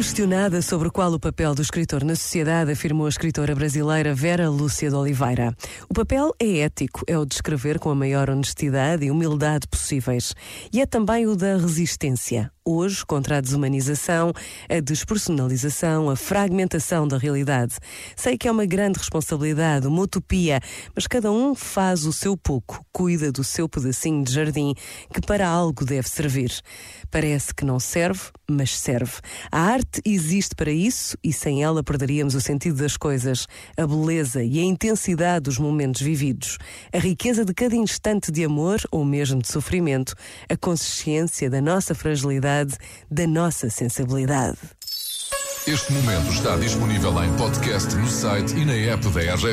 questionada sobre qual o papel do escritor na sociedade, afirmou a escritora brasileira Vera Lúcia de Oliveira. O papel é ético, é o de escrever com a maior honestidade e humildade possíveis. E é também o da resistência hoje contra a desumanização, a despersonalização, a fragmentação da realidade. Sei que é uma grande responsabilidade, uma utopia, mas cada um faz o seu pouco, cuida do seu pedacinho de jardim, que para algo deve servir. Parece que não serve, mas serve. A arte existe para isso e sem ela perderíamos o sentido das coisas, a beleza e a intensidade dos momentos vividos, a riqueza de cada instante de amor ou mesmo de sofrimento, a consciência da nossa fragilidade da nossa sensibilidade. Este momento está disponível em podcast no site e na app da RGF.